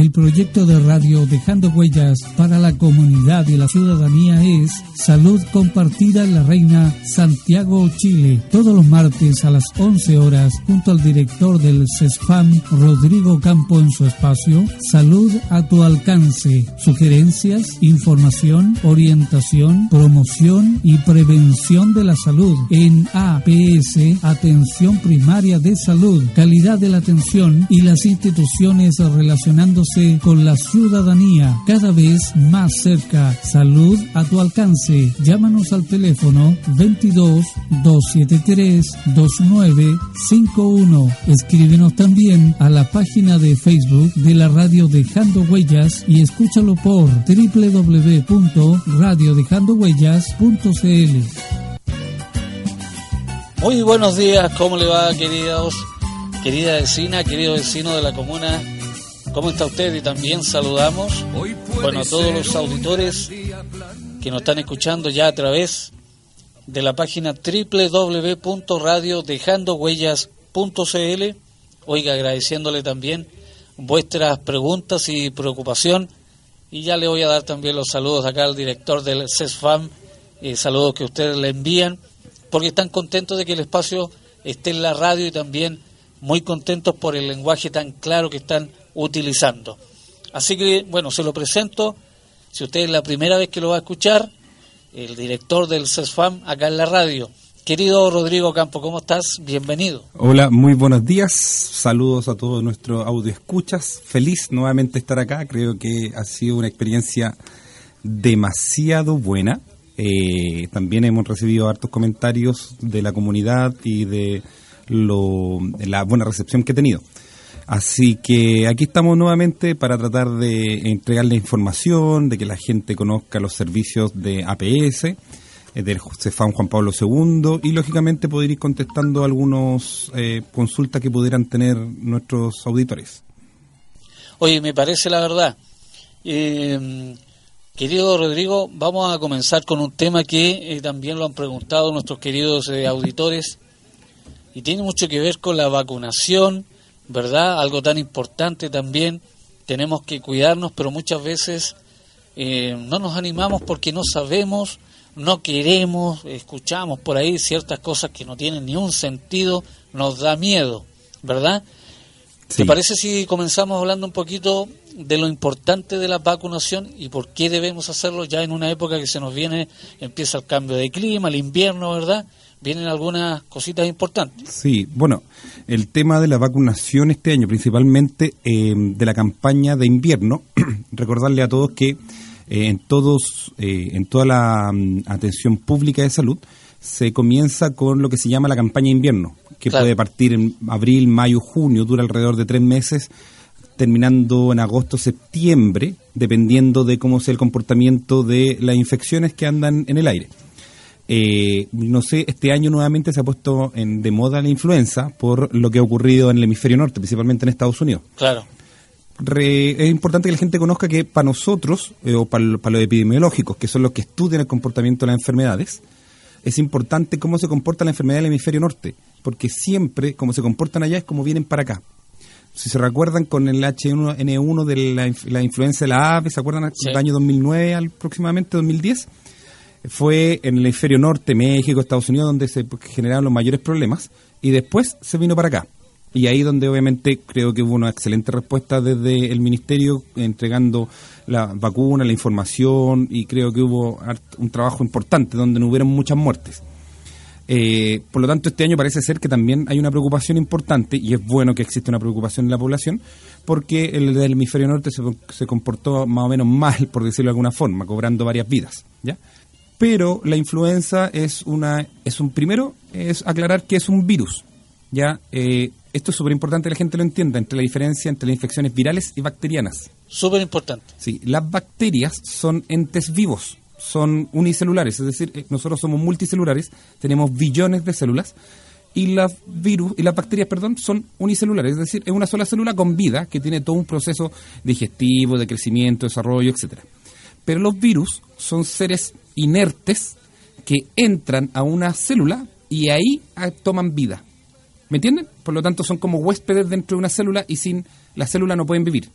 El proyecto de radio Dejando Huellas para la comunidad y la ciudadanía es Salud Compartida en la Reina Santiago, Chile, todos los martes a las 11 horas junto al director del CESFAM, Rodrigo Campo, en su espacio Salud a tu alcance, sugerencias, información, orientación, promoción y prevención de la salud en APS, Atención Primaria de Salud, calidad de la atención y las instituciones relacionándose con la ciudadanía cada vez más cerca. Salud a tu alcance. Llámanos al teléfono 22 273 2951. Escríbenos también a la página de Facebook de la radio Dejando Huellas y escúchalo por www.radiodejandohuellas.cl. Muy buenos días, ¿cómo le va queridos? Querida vecina, querido vecino de la comuna ¿Cómo está usted? Y también saludamos, bueno, a todos los auditores que nos están escuchando ya a través de la página www.radiodejandohuellas.cl. Oiga, agradeciéndole también vuestras preguntas y preocupación. Y ya le voy a dar también los saludos acá al director del CESFAM, eh, saludos que ustedes le envían, porque están contentos de que el espacio esté en la radio y también muy contentos por el lenguaje tan claro que están utilizando. Así que, bueno, se lo presento. Si usted es la primera vez que lo va a escuchar, el director del CESFAM acá en la radio. Querido Rodrigo Campo, ¿cómo estás? Bienvenido. Hola, muy buenos días. Saludos a todos nuestros audio escuchas. Feliz nuevamente estar acá. Creo que ha sido una experiencia demasiado buena. Eh, también hemos recibido hartos comentarios de la comunidad y de, lo, de la buena recepción que he tenido. Así que aquí estamos nuevamente para tratar de entregarle información, de que la gente conozca los servicios de APS, eh, del CEFAM Juan Pablo II y lógicamente poder ir contestando algunas eh, consultas que pudieran tener nuestros auditores. Oye, me parece la verdad. Eh, querido Rodrigo, vamos a comenzar con un tema que también lo han preguntado nuestros queridos auditores y tiene mucho que ver con la vacunación ¿verdad? Algo tan importante también, tenemos que cuidarnos, pero muchas veces eh, no nos animamos porque no sabemos, no queremos, escuchamos por ahí ciertas cosas que no tienen ni un sentido, nos da miedo, ¿verdad? ¿Te parece si comenzamos hablando un poquito de lo importante de la vacunación y por qué debemos hacerlo ya en una época que se nos viene, empieza el cambio de clima, el invierno, ¿verdad? Vienen algunas cositas importantes. Sí, bueno, el tema de la vacunación este año, principalmente eh, de la campaña de invierno, recordarle a todos que eh, en todos, eh, en toda la mm, atención pública de salud se comienza con lo que se llama la campaña de invierno, que puede partir en abril, mayo, junio, dura alrededor de tres meses, terminando en agosto, septiembre, dependiendo de cómo sea el comportamiento de las infecciones que andan en el aire. Eh, no sé, este año nuevamente se ha puesto en, de moda la influenza por lo que ha ocurrido en el hemisferio norte, principalmente en Estados Unidos. Claro. es importante que la gente conozca que para nosotros, eh, o para, para, los epidemiológicos, que son los que estudian el comportamiento de las enfermedades, es importante cómo se comporta la enfermedad en el hemisferio norte, porque siempre como se comportan allá es como vienen para acá. Si se recuerdan con el H1N1 de la, influenza de la ave, ¿se acuerdan del año 2009 aproximadamente, 2010? Fue en el hemisferio norte, México, Estados Unidos, donde se generaron los mayores problemas, y después se vino para acá. Y ahí donde obviamente creo que hubo una excelente respuesta desde el Ministerio entregando la vacuna, la información, y creo que hubo un trabajo importante donde no hubieron muchas muertes. Eh, por lo tanto, este año parece ser que también hay una preocupación importante, y es bueno que exista una preocupación en la población, porque el del hemisferio norte se, se comportó más o menos mal, por decirlo de alguna forma, cobrando varias vidas. ¿ya? Pero la influenza es una, es un primero, es aclarar que es un virus. Ya, eh, esto es súper importante que la gente lo entienda, entre la diferencia entre las infecciones virales y bacterianas. Súper importante. Sí, las bacterias son entes vivos, son unicelulares, es decir, eh, nosotros somos multicelulares, tenemos billones de células y las virus y las bacterias, perdón, son unicelulares, es decir, es una sola célula con vida que tiene todo un proceso digestivo, de crecimiento, desarrollo, etcétera. Pero los virus son seres inertes que entran a una célula y ahí ah, toman vida. ¿Me entienden? Por lo tanto, son como huéspedes dentro de una célula y sin la célula no pueden vivir.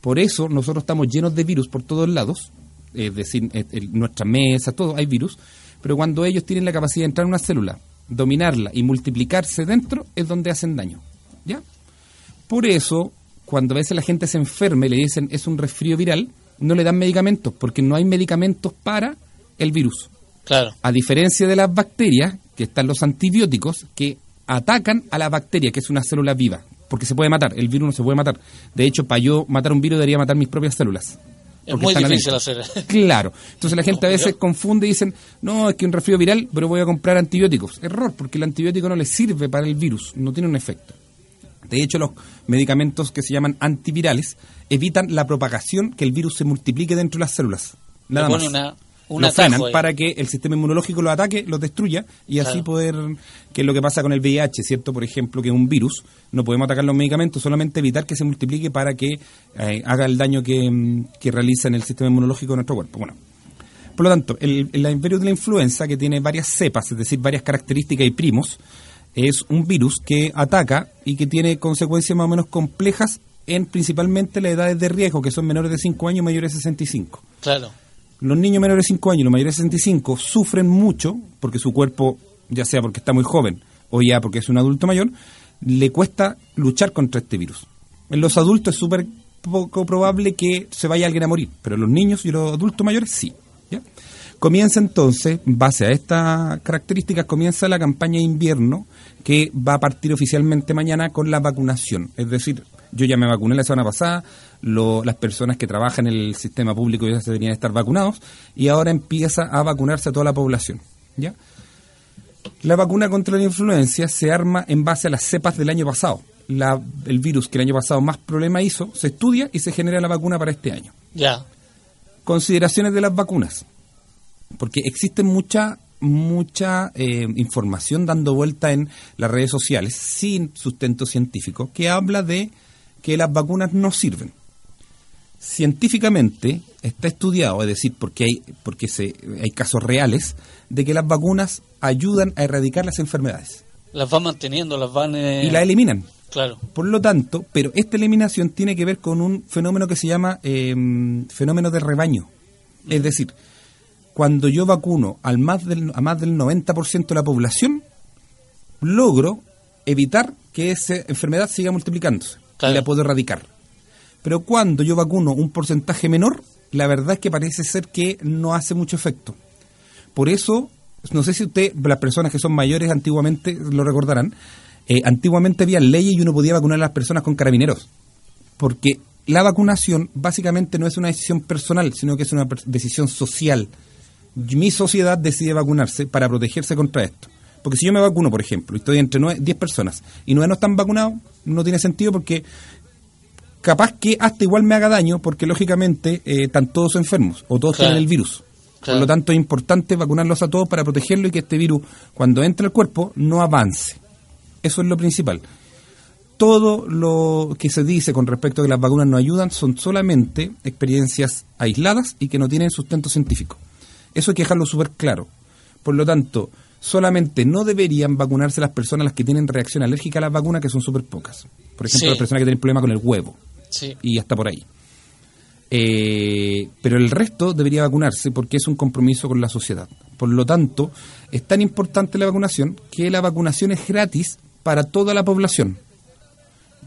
Por eso nosotros estamos llenos de virus por todos lados, es decir, en nuestra mesa, todo hay virus, pero cuando ellos tienen la capacidad de entrar en una célula, dominarla y multiplicarse dentro, es donde hacen daño. ¿Ya? Por eso, cuando a veces la gente se enferma y le dicen es un resfrío viral, no le dan medicamentos, porque no hay medicamentos para el virus. Claro. A diferencia de las bacterias, que están los antibióticos, que atacan a la bacteria, que es una célula viva, porque se puede matar, el virus no se puede matar. De hecho, para yo matar un virus debería matar mis propias células. Es muy difícil hacer. Claro. Entonces la gente a veces confunde y dicen, no, es que un resfrío viral, pero voy a comprar antibióticos. Error, porque el antibiótico no le sirve para el virus, no tiene un efecto. De hecho, los medicamentos que se llaman antivirales evitan la propagación, que el virus se multiplique dentro de las células. Nada más. Una, lo frenan para que el sistema inmunológico lo ataque, lo destruya y así poder, que es lo que pasa con el VIH, ¿cierto? Por ejemplo, que es un virus, no podemos atacar los medicamentos, solamente evitar que se multiplique para que eh, haga el daño que, que, realiza en el sistema inmunológico de nuestro cuerpo. Bueno, por lo tanto, el, el virus de la influenza, que tiene varias cepas, es decir, varias características y primos, es un virus que ataca y que tiene consecuencias más o menos complejas en principalmente las edades de riesgo, que son menores de 5 años y mayores de 65. Claro. Los niños menores de 5 años y los mayores de 65 sufren mucho porque su cuerpo, ya sea porque está muy joven o ya porque es un adulto mayor, le cuesta luchar contra este virus. En los adultos es súper poco probable que se vaya alguien a morir, pero los niños y los adultos mayores sí. Comienza entonces, base a estas características, comienza la campaña de invierno que va a partir oficialmente mañana con la vacunación. Es decir, yo ya me vacuné la semana pasada, las personas que trabajan en el sistema público ya se deberían estar vacunados y ahora empieza a vacunarse a toda la población. ¿ya? La vacuna contra la influencia se arma en base a las cepas del año pasado. La, el virus que el año pasado más problema hizo, se estudia y se genera la vacuna para este año. Ya. Consideraciones de las vacunas. Porque existe mucha mucha eh, información dando vuelta en las redes sociales sin sustento científico que habla de que las vacunas no sirven. Científicamente está estudiado, es decir, porque hay, porque se, hay casos reales de que las vacunas ayudan a erradicar las enfermedades. Las van manteniendo, las van... Eh, y las eliminan. Claro. Por lo tanto, pero esta eliminación tiene que ver con un fenómeno que se llama em, fenómeno de rebaño. Es decir, cuando yo vacuno al más del, a más del 90% de la población, logro evitar que esa enfermedad siga multiplicándose y la puedo erradicar. Pero cuando yo vacuno un porcentaje menor, la verdad es que parece ser que no hace mucho efecto. Por eso, no sé si usted, las personas que son mayores antiguamente lo recordarán, eh, antiguamente había leyes y uno podía vacunar a las personas con carabineros. Porque la vacunación básicamente no es una decisión personal, sino que es una decisión social. Mi sociedad decide vacunarse para protegerse contra esto. Porque si yo me vacuno, por ejemplo, y estoy entre 10 personas y nueve no están vacunados, no tiene sentido porque capaz que hasta igual me haga daño porque lógicamente eh, están todos enfermos o todos tienen el virus. Por lo tanto es importante vacunarlos a todos para protegerlo y que este virus cuando entre al cuerpo no avance. Eso es lo principal. Todo lo que se dice con respecto a que las vacunas no ayudan son solamente experiencias aisladas y que no tienen sustento científico. Eso hay que dejarlo súper claro. Por lo tanto, solamente no deberían vacunarse las personas las que tienen reacción alérgica a las vacunas, que son súper pocas. Por ejemplo, las personas que tienen problema con el huevo. Y hasta por ahí. Eh, pero el resto debería vacunarse porque es un compromiso con la sociedad. Por lo tanto, es tan importante la vacunación que la vacunación es gratis para toda la población.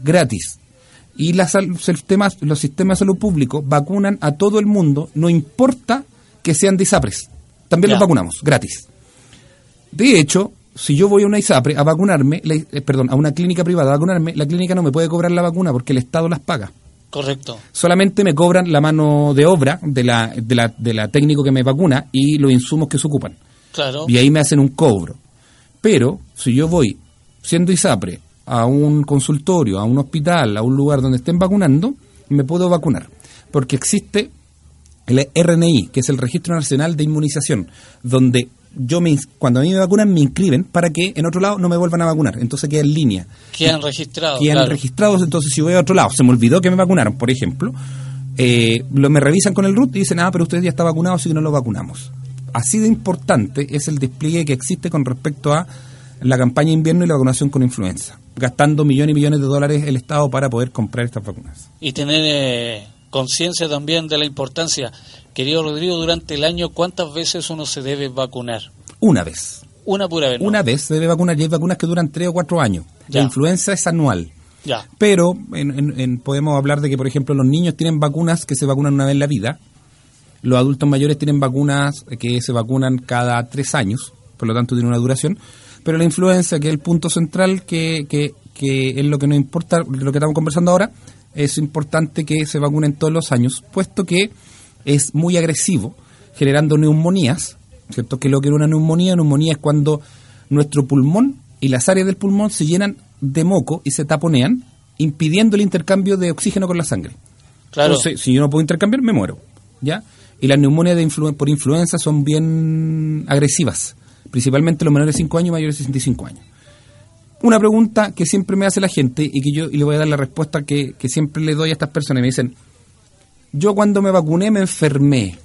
Gratis. Y las, sistemas, los sistemas de salud público vacunan a todo el mundo, no importa que sean de ISAPRES. También los vacunamos, gratis. De hecho, si yo voy a una ISAPRE a vacunarme, eh, perdón, a una clínica privada a vacunarme, la clínica no me puede cobrar la vacuna porque el Estado las paga. Correcto. Solamente me cobran la mano de obra de la, de la, de la técnico que me vacuna y los insumos que se ocupan. Claro. Y ahí me hacen un cobro. Pero si yo voy siendo ISAPRE a un consultorio, a un hospital, a un lugar donde estén vacunando, me puedo vacunar. Porque existe el RNI, que es el Registro Nacional de Inmunización, donde yo me, cuando a mí me vacunan me inscriben para que en otro lado no me vuelvan a vacunar. Entonces queda en línea. Quedan registrados. Quedan claro. registrados, entonces si voy a otro lado, se me olvidó que me vacunaron, por ejemplo, eh, lo, me revisan con el RUT y dicen, ah, pero usted ya está vacunado, así que no lo vacunamos. Así de importante es el despliegue que existe con respecto a la campaña de invierno y la vacunación con influenza, gastando millones y millones de dólares el Estado para poder comprar estas vacunas. Y tener eh, conciencia también de la importancia. Querido Rodrigo, durante el año, ¿cuántas veces uno se debe vacunar? Una vez. Una pura vez. ¿no? Una vez se debe vacunar y hay vacunas que duran tres o cuatro años. Ya. La influenza es anual. Ya. Pero en- en- en- podemos hablar de que, por ejemplo, los niños tienen vacunas que se vacunan una vez en la vida. Los adultos mayores tienen vacunas que se vacunan cada tres años, por lo tanto tiene una duración. Pero la influenza, que es el punto central, que, que, que es lo que nos importa, lo que estamos conversando ahora, es importante que se vacunen todos los años, puesto que es muy agresivo, generando neumonías, ¿cierto? Que lo que era una neumonía, neumonía es cuando nuestro pulmón y las áreas del pulmón se llenan de moco y se taponean, impidiendo el intercambio de oxígeno con la sangre. Claro. Entonces, si yo no puedo intercambiar, me muero. ¿Ya? Y las neumonias de influ- por influenza son bien agresivas, principalmente los menores de 5 años y mayores de 65 años. Una pregunta que siempre me hace la gente y que yo y le voy a dar la respuesta que, que siempre le doy a estas personas. Me dicen, yo cuando me vacuné me enfermé,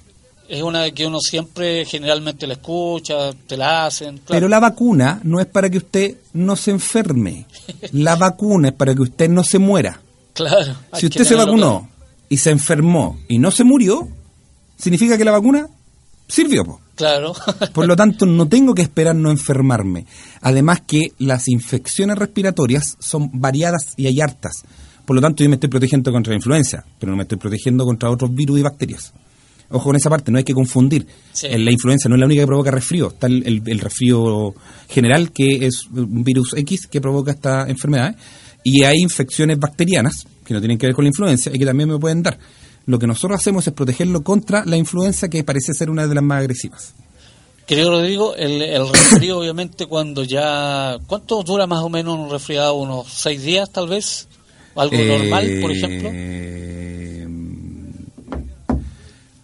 Es una que uno siempre generalmente la escucha, te la hacen. claro. pero la vacuna no es para que usted no se enferme. La vacuna es para que usted no se muera. Claro. Si usted se vacunó y se enfermó y no se murió, significa que la vacuna sirvió. po. Claro. Por lo tanto, no tengo que esperar no enfermarme. Además que las infecciones respiratorias son variadas y hay hartas. Por lo tanto, yo me estoy protegiendo contra la influenza, pero no me estoy protegiendo contra otros virus y bacterias. Ojo con esa parte, no hay que confundir. Sí. Eh, La influenza no es la única que provoca resfrío. Está el, el- el resfrío general, que es un virus X que provoca esta enfermedad. Y hay infecciones bacterianas, que no tienen que ver con la influenza, y que también me pueden dar. Lo que nosotros hacemos es protegerlo contra la influenza, que parece ser una de las más agresivas. Querido Rodrigo, el, el resfrío obviamente cuando ya... ¿Cuánto dura más o menos un resfriado? ¿Unos seis días tal vez? ¿Algo normal, por ejemplo? Eh,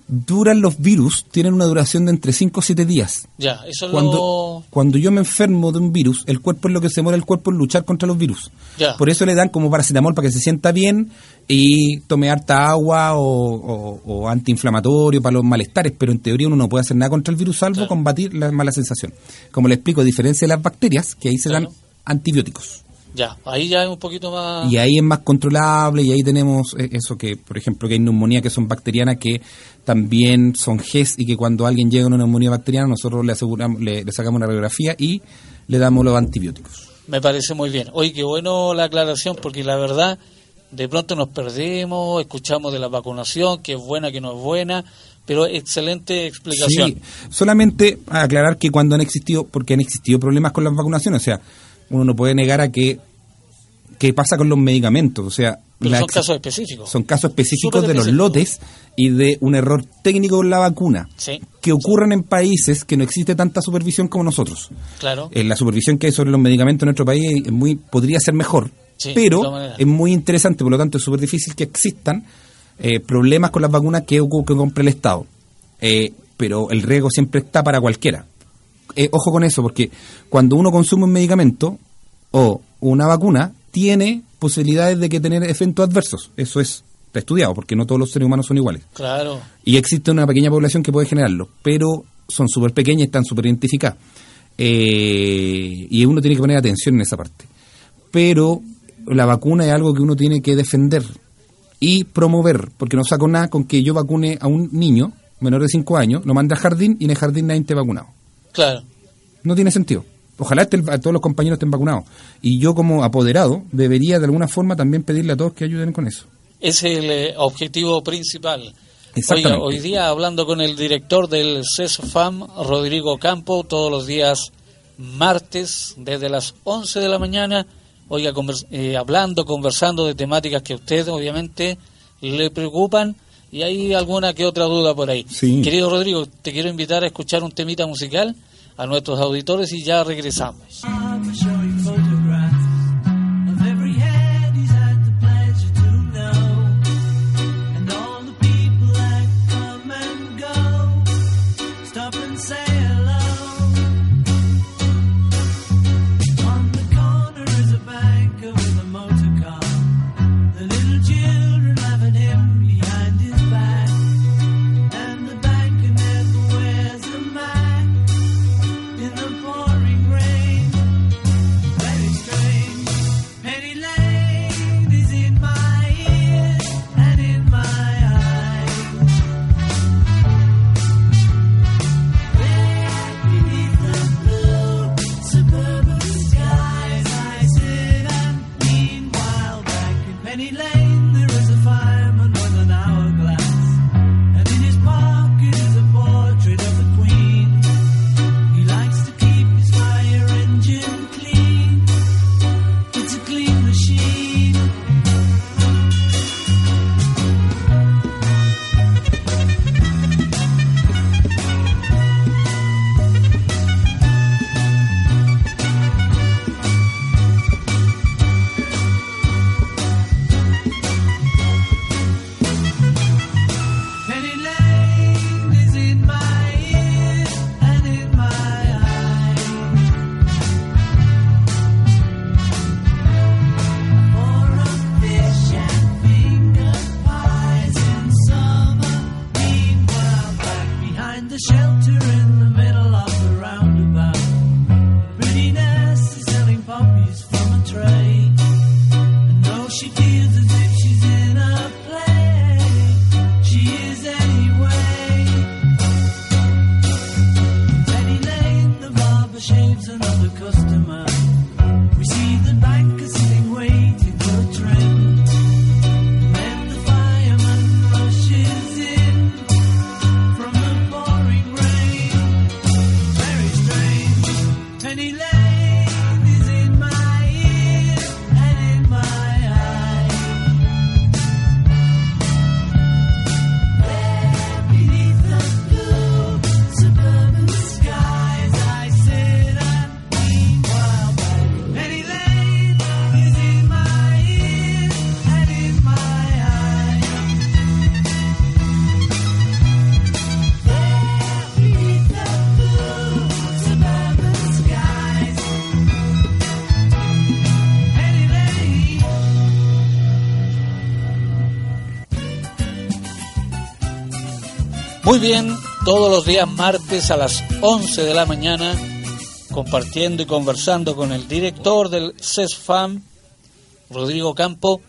Duran los virus, tienen una duración de entre 5 o 7 días. Ya, eso es Cuando, lo... cuando yo me enfermo de un virus, el cuerpo es lo que se muere el cuerpo en luchar contra los virus. Ya. Por eso le dan como paracetamol para que se sienta bien y tome harta agua o, o- o antiinflamatorio para los malestares, pero en teoría uno no puede hacer nada contra el virus salvo Claro. combatir la mala sensación. Como le explico, a diferencia de las bacterias, que ahí se Claro. dan antibióticos. Ya, ahí ya es un poquito más... Y ahí es más controlable y ahí tenemos eh, eso que, por ejemplo, que hay neumonía que son bacterianas que también son GES y que cuando alguien llega a una neumonía bacteriana nosotros le aseguramos, le, le sacamos una radiografía y le damos los antibióticos. Me parece muy bien. Oye, qué bueno la aclaración, porque la verdad, de pronto nos perdemos, escuchamos de la vacunación, que es buena, que no es buena, pero excelente explicación. Sí, solamente aclarar que cuando han existido, porque han existido problemas con las vacunaciones, o sea, uno no puede negar a que, que pasa con los medicamentos, o sea, la son casos específicos. son casos específicos de los lotes y de un error técnico en la vacuna. Sí, que ocurren en países que no existe tanta supervisión como nosotros. claro. Eh, la supervisión que hay sobre los medicamentos en nuestro país es muy, podría ser mejor, Sí, pero es muy interesante, por lo tanto es súper difícil que existan eh, problemas con las vacunas que, que compre el Estado. Eh, pero el riesgo siempre está para cualquiera. Eh, ojo con eso, porque cuando uno consume un medicamento o una vacuna, tiene posibilidades de que tener efectos adversos. Eso es está estudiado, porque no todos los seres humanos son iguales. Claro. Y existe una pequeña población que puede generarlo, pero son súper pequeñas y están súper identificadas. Eh, y uno tiene que poner atención en esa parte. Pero la vacuna es algo que uno tiene que defender y promover, porque no saco nada con que yo vacune a un niño menor de 5 años, lo mande al jardín y en el jardín nadie esté vacunado. Claro. No tiene sentido. Ojalá estén- a todos los compañeros estén vacunados. Y yo como apoderado debería de alguna forma también pedirle a todos que ayuden con eso. Es el eh, objetivo principal. Oiga, hoy día hablando con el director del CESFAM, Rodrigo Campo, todos los días martes, desde las 11 de la mañana, oiga, convers- eh, hablando, conversando de temáticas que usted obviamente le preocupan y hay alguna que otra duda por ahí. Sí. Querido Rodrigo, te quiero invitar a escuchar un temita musical a nuestros auditores y ya regresamos. Muy bien, todos los días martes a las 11 de la mañana, compartiendo y conversando con el director del CESFAM, Rodrigo Campo,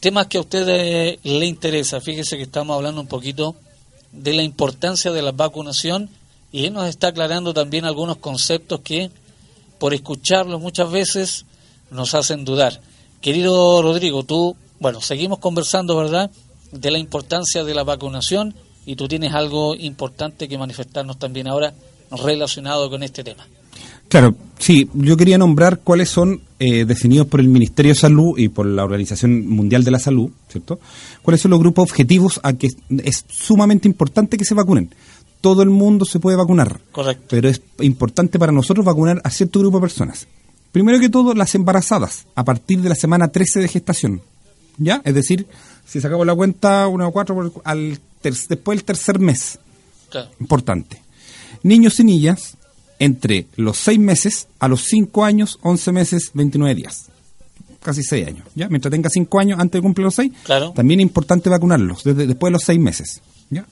temas que a ustedes le interesa. Fíjese que estamos hablando un poquito de la importancia de la vacunación y él nos está aclarando también algunos conceptos que, por escucharlos muchas veces, nos hacen dudar. Querido Rodrigo, tú, bueno, seguimos conversando, ¿verdad?, de la importancia de la vacunación y tú tienes algo importante que manifestarnos también ahora relacionado con este tema. Claro, sí, yo quería nombrar cuáles son eh, definidos por el Ministerio de Salud y por la Organización Mundial de la Salud, ¿cierto? ¿Cuáles son los grupos objetivos a que es sumamente importante que se vacunen? Todo el mundo se puede vacunar, Correcto. pero es importante para nosotros vacunar a cierto grupo de personas. Primero que todo, las embarazadas, a partir de la semana 13 de gestación. ¿Ya? Es decir, si sacamos la cuenta, una o cuatro, por- al ter- después del tercer mes. Claro. Importante. Niños y niñas entre los 6 meses a los 5 años, 11 meses, 29 días. Casi 6 años. ¿ya? Mientras tenga 5 años antes de cumplir los 6, Claro. también es importante vacunarlos desde después de los 6 meses. ¿ya?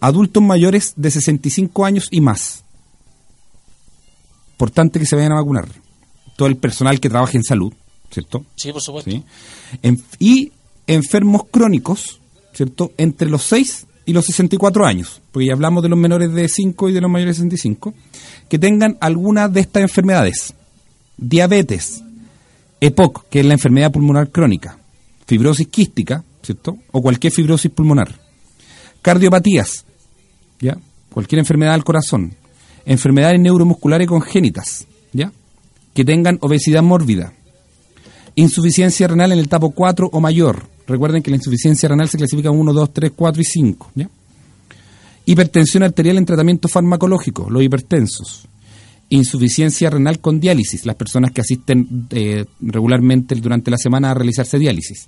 Adultos mayores de 65 años y más. Importante que se vayan a vacunar. Todo el personal que trabaje en salud, ¿cierto? Sí, por supuesto. ¿sí? En- y enfermos crónicos, ¿cierto? Entre los 6 y los 64 años, porque ya hablamos de los menores de 5 y de los mayores de 65, que tengan alguna de estas enfermedades. Diabetes, EPOC, que es la enfermedad pulmonar crónica, fibrosis quística, ¿cierto? O cualquier fibrosis pulmonar. Cardiopatías, ¿ya? Cualquier enfermedad del corazón. Enfermedades neuromusculares congénitas, ¿ya? Que tengan obesidad mórbida. Insuficiencia renal en el etapa 4 o mayor, Recuerden que la insuficiencia renal se clasifica en 1, 2, 3, 4 y 5. ¿ya? Hipertensión arterial en tratamiento farmacológico, los hipertensos. Insuficiencia renal con diálisis, las personas que asisten eh, regularmente durante la semana a realizarse diálisis.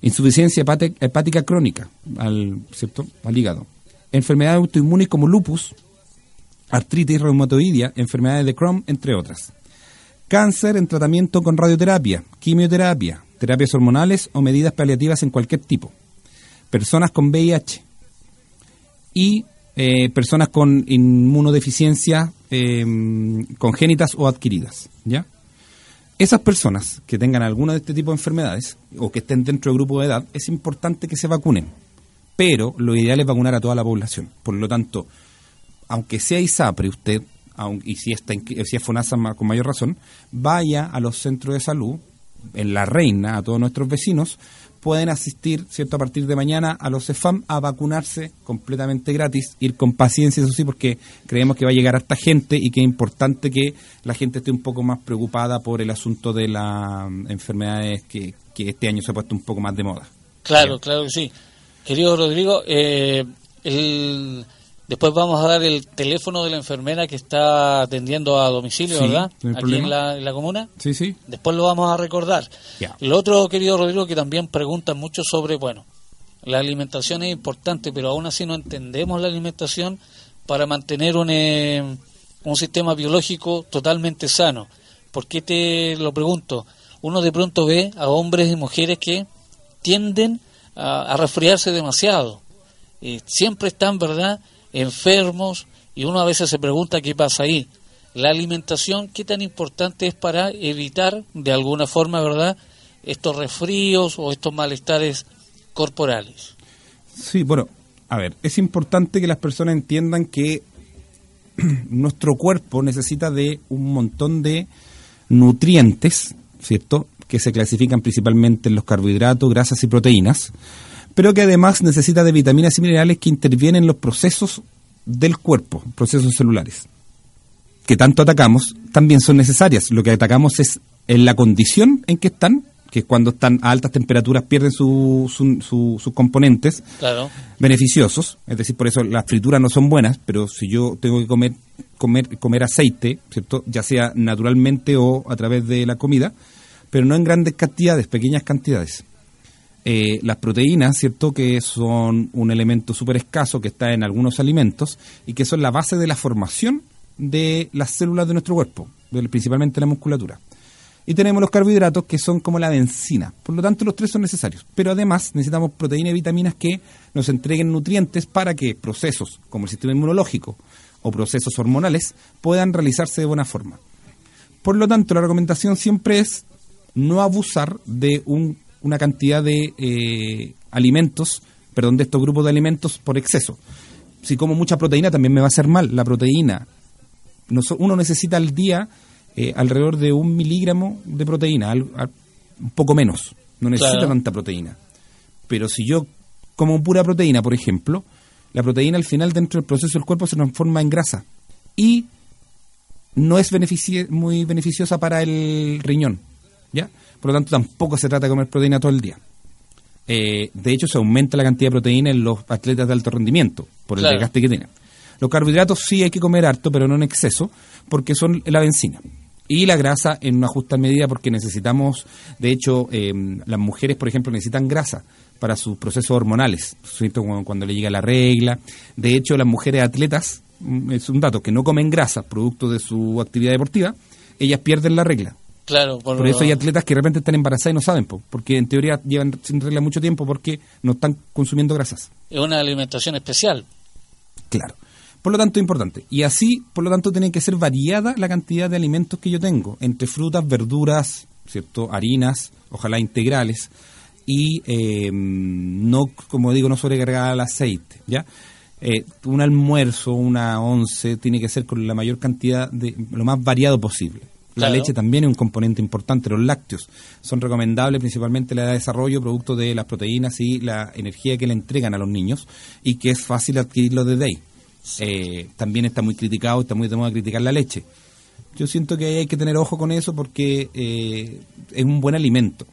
Insuficiencia hepática crónica al, ¿cierto? al hígado. Enfermedades autoinmunes como lupus, artritis reumatoidea, enfermedades de Crohn, entre otras. Cáncer en tratamiento con radioterapia, quimioterapia, terapias hormonales o medidas paliativas en cualquier tipo. Personas con VIH y eh, personas con inmunodeficiencia eh, congénitas o adquiridas. ¿ya? Esas personas que tengan alguna de este tipo de enfermedades o que estén dentro del grupo de edad, es importante que se vacunen. Pero lo ideal es vacunar a toda la población. Por lo tanto, aunque sea ISAPRE usted, aun- y si, está, en- si es FONASA con mayor razón, vaya a los centros de salud, en La Reina, a todos nuestros vecinos, pueden asistir, ¿cierto?, a partir de mañana a los CEFAM a vacunarse completamente gratis, ir con paciencia, eso sí, porque creemos que va a llegar harta gente y que es importante que la gente esté un poco más preocupada por el asunto de las mm, enfermedades que, que este año se ha puesto un poco más de moda. Claro, claro que sí. Querido Rodrigo, eh, el- después vamos a dar el teléfono de la enfermera que está atendiendo a domicilio, Sí, ¿verdad? no hay Aquí problema. en la, en la comuna. Sí, sí. Después lo vamos a recordar. Ya. Lo otro, querido Rodrigo, que también preguntan mucho sobre, bueno, la alimentación es importante, pero aún así no entendemos la alimentación para mantener un, eh, un sistema biológico totalmente sano. ¿Por qué te lo pregunto? Uno de pronto ve a hombres y mujeres que tienden a, a resfriarse demasiado. Eh, siempre están, ¿verdad?, enfermos y uno a veces se pregunta qué pasa ahí. La alimentación, ¿qué tan importante es para evitar, de alguna forma, ¿verdad?, estos resfríos o estos malestares corporales. Sí, bueno, a ver, es importante que las personas entiendan que nuestro cuerpo necesita de un montón de nutrientes, ¿cierto? Que se clasifican principalmente en los carbohidratos, grasas y proteínas, pero que además necesita de vitaminas y minerales que intervienen en los procesos del cuerpo, procesos celulares, que tanto atacamos, también son necesarias. Lo que atacamos es en la condición en que están, que es cuando están a altas temperaturas pierden su- su- su- sus componentes, Claro, beneficiosos, es decir, por eso las frituras no son buenas, pero si yo tengo que comer comer comer aceite, ¿cierto? Ya sea naturalmente o a través de la comida, pero no en grandes cantidades, pequeñas cantidades. Eh, las proteínas, ¿cierto? Que son un elemento súper escaso que está en algunos alimentos y que son la base de la formación de las células de nuestro cuerpo, principalmente la musculatura. Y tenemos los carbohidratos que son como la benzina. Por lo tanto, los tres son necesarios. Pero además necesitamos proteínas y vitaminas que nos entreguen nutrientes para que procesos como el sistema inmunológico o procesos hormonales puedan realizarse de buena forma. Por lo tanto, la recomendación siempre es no abusar de un- una cantidad de eh, alimentos, perdón, de estos grupos de alimentos por exceso. Si como mucha proteína también me va a hacer mal. La proteína, uno necesita al día eh, alrededor de un miligramo de proteína, al- al- un poco menos. No necesita Claro. tanta proteína. Pero si yo como pura proteína, por ejemplo, la proteína al final dentro del proceso del cuerpo se transforma en grasa. Y no es benefici- muy beneficiosa para el riñón. ¿Ya? Por lo tanto, tampoco se trata de comer proteína todo el día. Eh, de hecho, se aumenta la cantidad de proteína en los atletas de alto rendimiento por el Claro. desgaste que tienen. Los carbohidratos sí hay que comer harto, pero no en exceso, porque son la benzina. Y la grasa en una justa medida, porque necesitamos, de hecho, eh, las mujeres, por ejemplo, necesitan grasa para sus procesos hormonales, ¿cierto? Cuando, cuando le llega la regla. De hecho, las mujeres atletas, mm, es un dato, que no comen grasa producto de su actividad deportiva, ellas pierden la regla. Claro. Por, Por eso hay atletas que de repente están embarazadas y no saben, po, porque en teoría llevan sin regla mucho tiempo porque no están consumiendo grasas. Es una alimentación especial. Claro. Por lo tanto, es importante. Y así, por lo tanto, tiene que ser variada la cantidad de alimentos que yo tengo, entre frutas, verduras, ¿cierto? harinas, ojalá integrales, y eh, no, como digo, no sobrecargada al aceite, ¿ya? Eh, un almuerzo, una once, tiene que ser con la mayor cantidad de, lo más variado posible. La Claro. leche también es un componente importante, los lácteos son recomendables principalmente en la edad de desarrollo, producto de las proteínas y la energía que le entregan a los niños y que es fácil adquirirlo desde ahí. Eh, también está muy criticado, está muy de moda criticar la leche. Yo siento que hay que tener ojo con eso porque eh, es un buen alimento.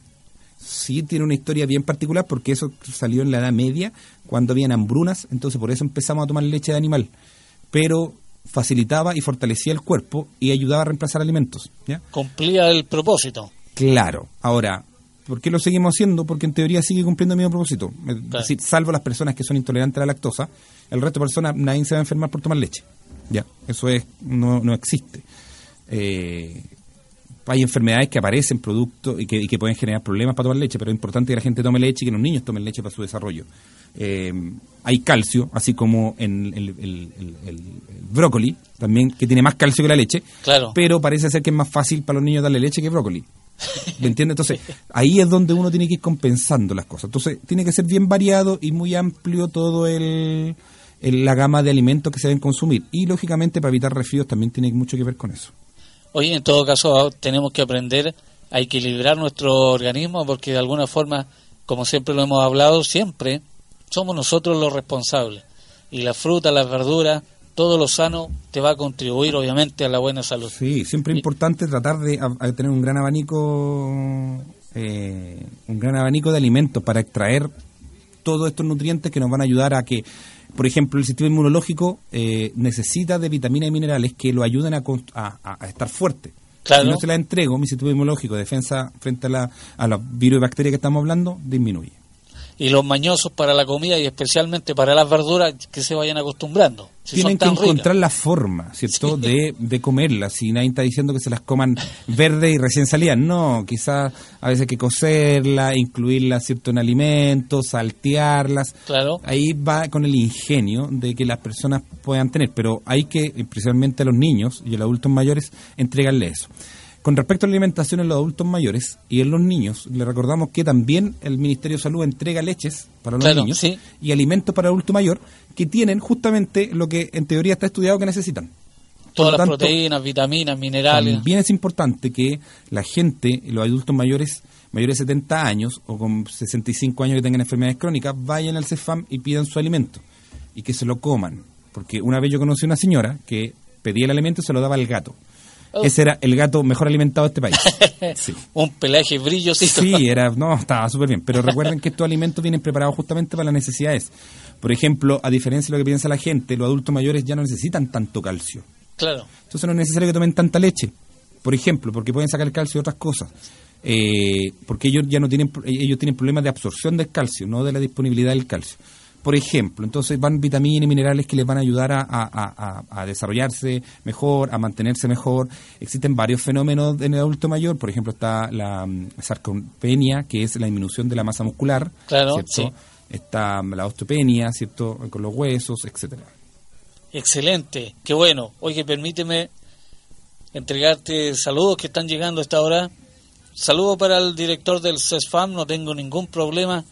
sí tiene una historia bien particular porque eso salió en la Edad Media cuando habían hambrunas, entonces por eso empezamos a tomar leche de animal. Pero facilitaba y fortalecía el cuerpo y ayudaba a reemplazar alimentos. ¿ya? Cumplía el propósito. Claro. Ahora, ¿por qué lo seguimos haciendo? Porque en teoría sigue cumpliendo el mismo propósito. Es decir, salvo las personas que son intolerantes a la lactosa, el resto de personas, nadie se va a enfermar por tomar leche. Ya, eso es no, no existe. Eh, hay enfermedades que aparecen producto y que, y que pueden generar problemas para tomar leche, pero es importante que la gente tome leche y que los niños tomen leche para su desarrollo. Eh, hay calcio, así como en el, el- el- el- brócoli, también que tiene más calcio que la leche, Claro. pero parece ser que es más fácil para los niños darle leche que brócoli. ¿Me entiendes? Entonces, ahí es donde uno tiene que ir compensando las cosas. Entonces, tiene que ser bien variado y muy amplio todo el, el- la gama de alimentos que se deben consumir. Y, lógicamente, para evitar resfríos también tiene mucho que ver con eso. Oye, en todo caso, tenemos que aprender a equilibrar nuestro organismo porque de alguna forma, como siempre lo hemos hablado, siempre somos nosotros los responsables. Y la fruta, las verduras, todo lo sano te va a contribuir obviamente a la buena salud. Sí, siempre es importante tratar de a- a tener un gran abanico, eh, un gran abanico de alimentos para extraer todos estos nutrientes que nos van a ayudar a que, por ejemplo, el sistema inmunológico eh, necesita de vitaminas y minerales que lo ayuden a, a- a- estar fuerte. Claro. Si no se la entrego, mi sistema inmunológico, defensa frente a, la, a los virus y bacterias que estamos hablando, disminuye. Y los mañosos para la comida y especialmente para las verduras que se vayan acostumbrando. Si Tienen que encontrar ricas. la forma, ¿cierto?, Sí. de, de comerlas. Y nadie está diciendo que se las coman verde y recién salidas. No, quizás a veces hay que cocerlas, incluirlas, ¿cierto?, en alimentos, saltearlas. Claro. Ahí va con el ingenio de que las personas puedan tener. Pero hay que, especialmente a los niños y a los adultos mayores, entregarle eso. Con respecto a la alimentación en los adultos mayores y en los niños, le recordamos que también el Ministerio de Salud entrega leches para los Claro, niños sí. y alimentos para el adulto mayor que tienen justamente lo que en teoría está estudiado que necesitan. Todas lo las tanto, proteínas, vitaminas, minerales. También es importante que la gente, los adultos mayores, mayores de 70 años o con 65 años que tengan enfermedades crónicas, vayan al CEFAM y pidan su alimento y que se lo coman. Porque una vez yo conocí una señora que pedía el alimento y se lo daba al gato. Oh. Ese era el gato mejor alimentado de este país. Sí. Un pelaje brillosito. Sí, era, no, estaba súper bien. Pero recuerden que estos alimentos vienen preparados justamente para las necesidades. Por ejemplo, a diferencia de lo que piensa la gente, los adultos mayores ya no necesitan tanto calcio. Claro. Entonces no es necesario que tomen tanta leche, por ejemplo, porque pueden sacar calcio de otras cosas. Eh, porque ellos ya no tienen, ellos tienen problemas de absorción del calcio, no de la disponibilidad del calcio. Por ejemplo, entonces van vitaminas y minerales que les van a ayudar a, a- a- a- a desarrollarse mejor, a mantenerse mejor. Existen varios fenómenos en el adulto mayor, por ejemplo está la mm, sarcopenia, que es la disminución de la masa muscular, Claro, ¿cierto? sí. Está la osteopenia, ¿cierto? Con los huesos, etcétera. Excelente, qué bueno. Oye, permíteme entregarte saludos que están llegando a esta hora. Saludo para el director del CESFAM, no tengo ningún problema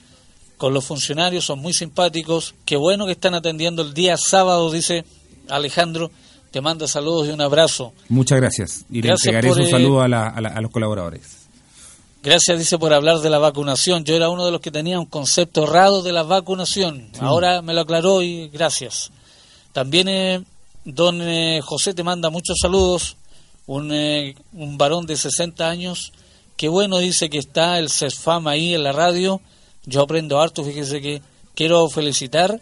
con los funcionarios, son muy simpáticos. Qué bueno que están atendiendo el día sábado, dice Alejandro. Te manda saludos y un abrazo. Muchas gracias. Y Gracias le entregaré por, un eh, saludo a, la- a la- a los colaboradores. Gracias, dice, por hablar de la vacunación. Yo era uno de los que tenía un concepto errado de la vacunación. Ahora me lo aclaró y gracias. También eh, don eh, José te manda muchos saludos. Un, eh, un varón de 60 años. Qué bueno dice que está el CESFAM ahí en la radio. Yo aprendo harto. Fíjese que quiero felicitar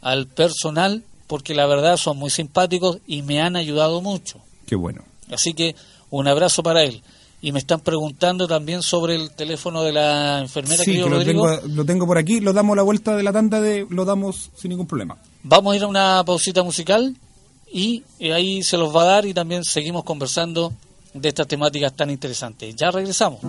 al personal porque la verdad son muy simpáticos y me han ayudado mucho. Qué bueno. Así que un abrazo para él. Y me están preguntando también sobre el teléfono de la enfermera Sí, que lo Rodrigo. tengo, lo tengo por aquí. Lo damos la vuelta de la tanda, de, lo damos sin ningún problema. Vamos a ir a una pausita musical y eh, ahí se los va a dar y también seguimos conversando de estas temáticas tan interesantes. Ya regresamos.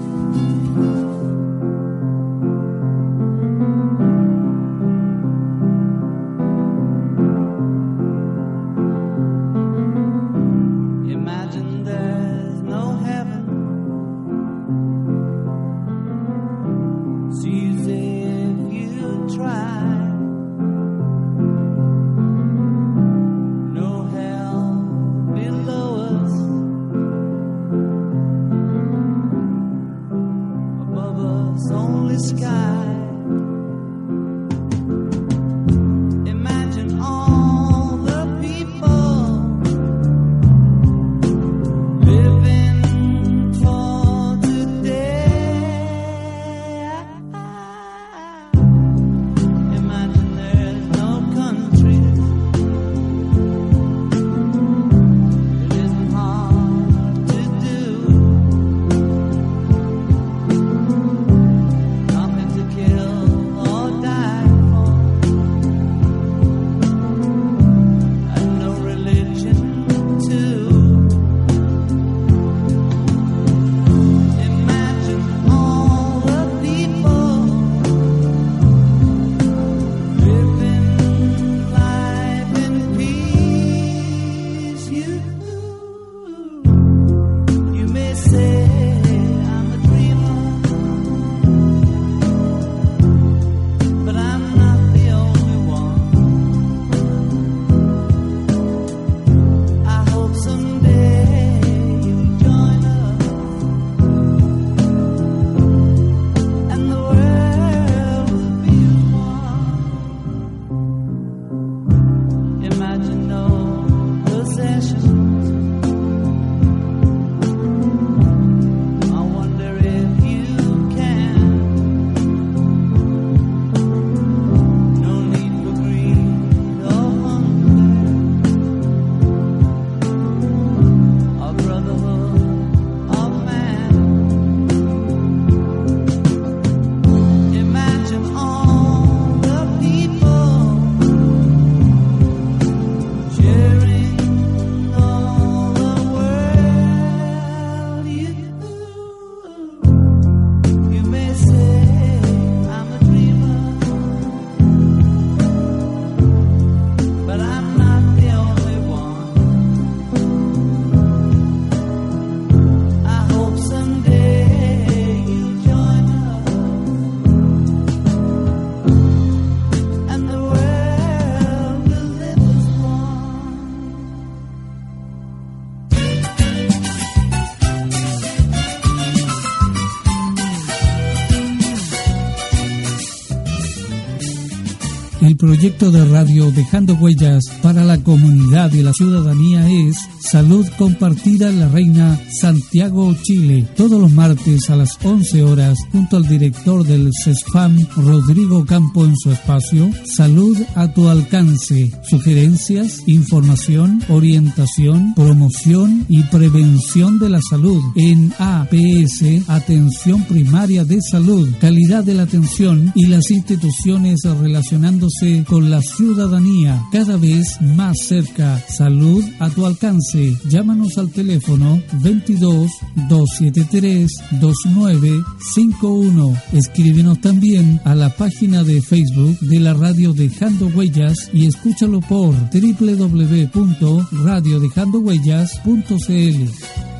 Proyecto de radio Dejando Huellas para la comunidad y la ciudadanía es Salud Compartida en la Reina Santiago, Chile. Todos los martes a las 11 horas junto al director del CESFAM, Rodrigo Campo, en su espacio Salud a tu alcance. Sugerencias, información, orientación, promoción y prevención de la salud en APS, Atención Primaria de Salud, calidad de la atención y las instituciones relacionándose con la ciudadanía cada vez más cerca. Salud a tu alcance. Llámanos al teléfono 22 273 2951. Escríbenos también a la página de Facebook de la radio Dejando Huellas y escúchalo por www.radiodejandohuellas.cl.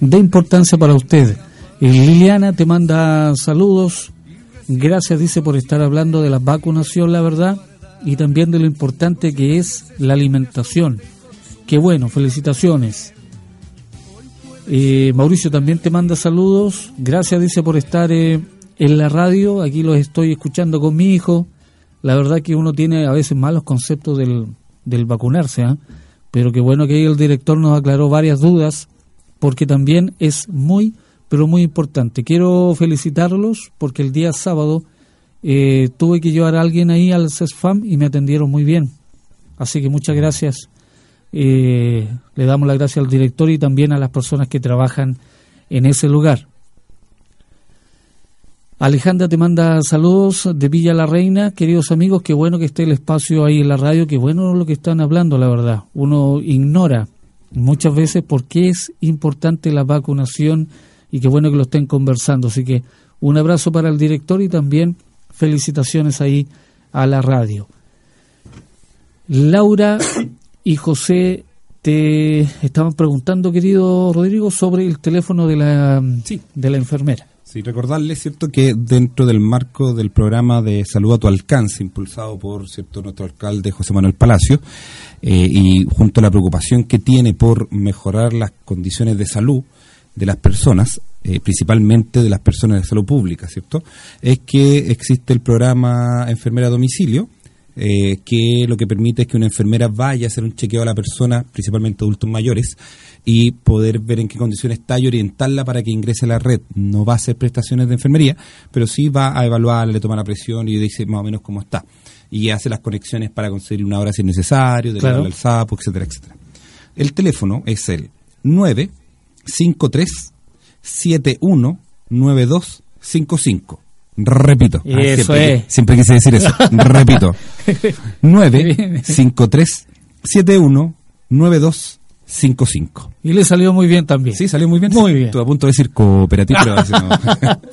de importancia para usted. Eh, Liliana te manda saludos. Gracias, dice, por estar hablando de la vacunación, la verdad, y también de lo importante que es la alimentación. Qué bueno, felicitaciones. Eh, Mauricio también te manda saludos. Gracias, dice, por estar eh, en la radio. Aquí los estoy escuchando con mi hijo. La verdad que uno tiene a veces malos conceptos del, del vacunarse, ¿ah? Pero qué bueno que el director nos aclaró varias dudas, porque también es muy, pero muy importante. Quiero felicitarlos porque el día sábado eh, tuve que llevar a alguien ahí al CESFAM y me atendieron muy bien. Así que muchas gracias. Eh, le damos las gracias al director y también a las personas que trabajan en ese lugar. Alejandra te manda saludos de Villa la Reina, queridos amigos, qué bueno que esté el espacio ahí en la radio, qué bueno lo que están hablando, la verdad. Uno ignora muchas veces por qué es importante la vacunación y qué bueno que lo estén conversando. Así que un abrazo para el director y también felicitaciones ahí a la radio. Laura y José te estaban preguntando, querido Rodrigo, sobre el teléfono de la, Sí. de la enfermera. Sí, recordarle, ¿cierto?, que dentro del marco del programa de Salud a tu Alcance, impulsado por, ¿cierto?, nuestro alcalde José Manuel Palacio, eh, y junto a la preocupación que tiene por mejorar las condiciones de salud de las personas, eh, principalmente de las personas de salud pública, ¿cierto?, es que existe el programa Enfermera a Domicilio, eh, que lo que permite es que una enfermera vaya a hacer un chequeo a la persona, principalmente adultos mayores, y poder ver en qué condiciones está y orientarla para que ingrese a la red. No va a hacer prestaciones de enfermería, pero sí va a evaluarla, le toma la presión y dice más o menos cómo está. Y hace las conexiones para conseguir una hora si es necesario, de Claro. al sapo, etcétera, etcétera. El teléfono es el 953 719255. Repito. Ah, Eso siempre, es. siempre quise decir eso. Repito. 953 719255. Y le salió muy bien también. Sí, salió muy bien. Muy Sí, bien. Estuve a punto de decir cooperativo, pero no.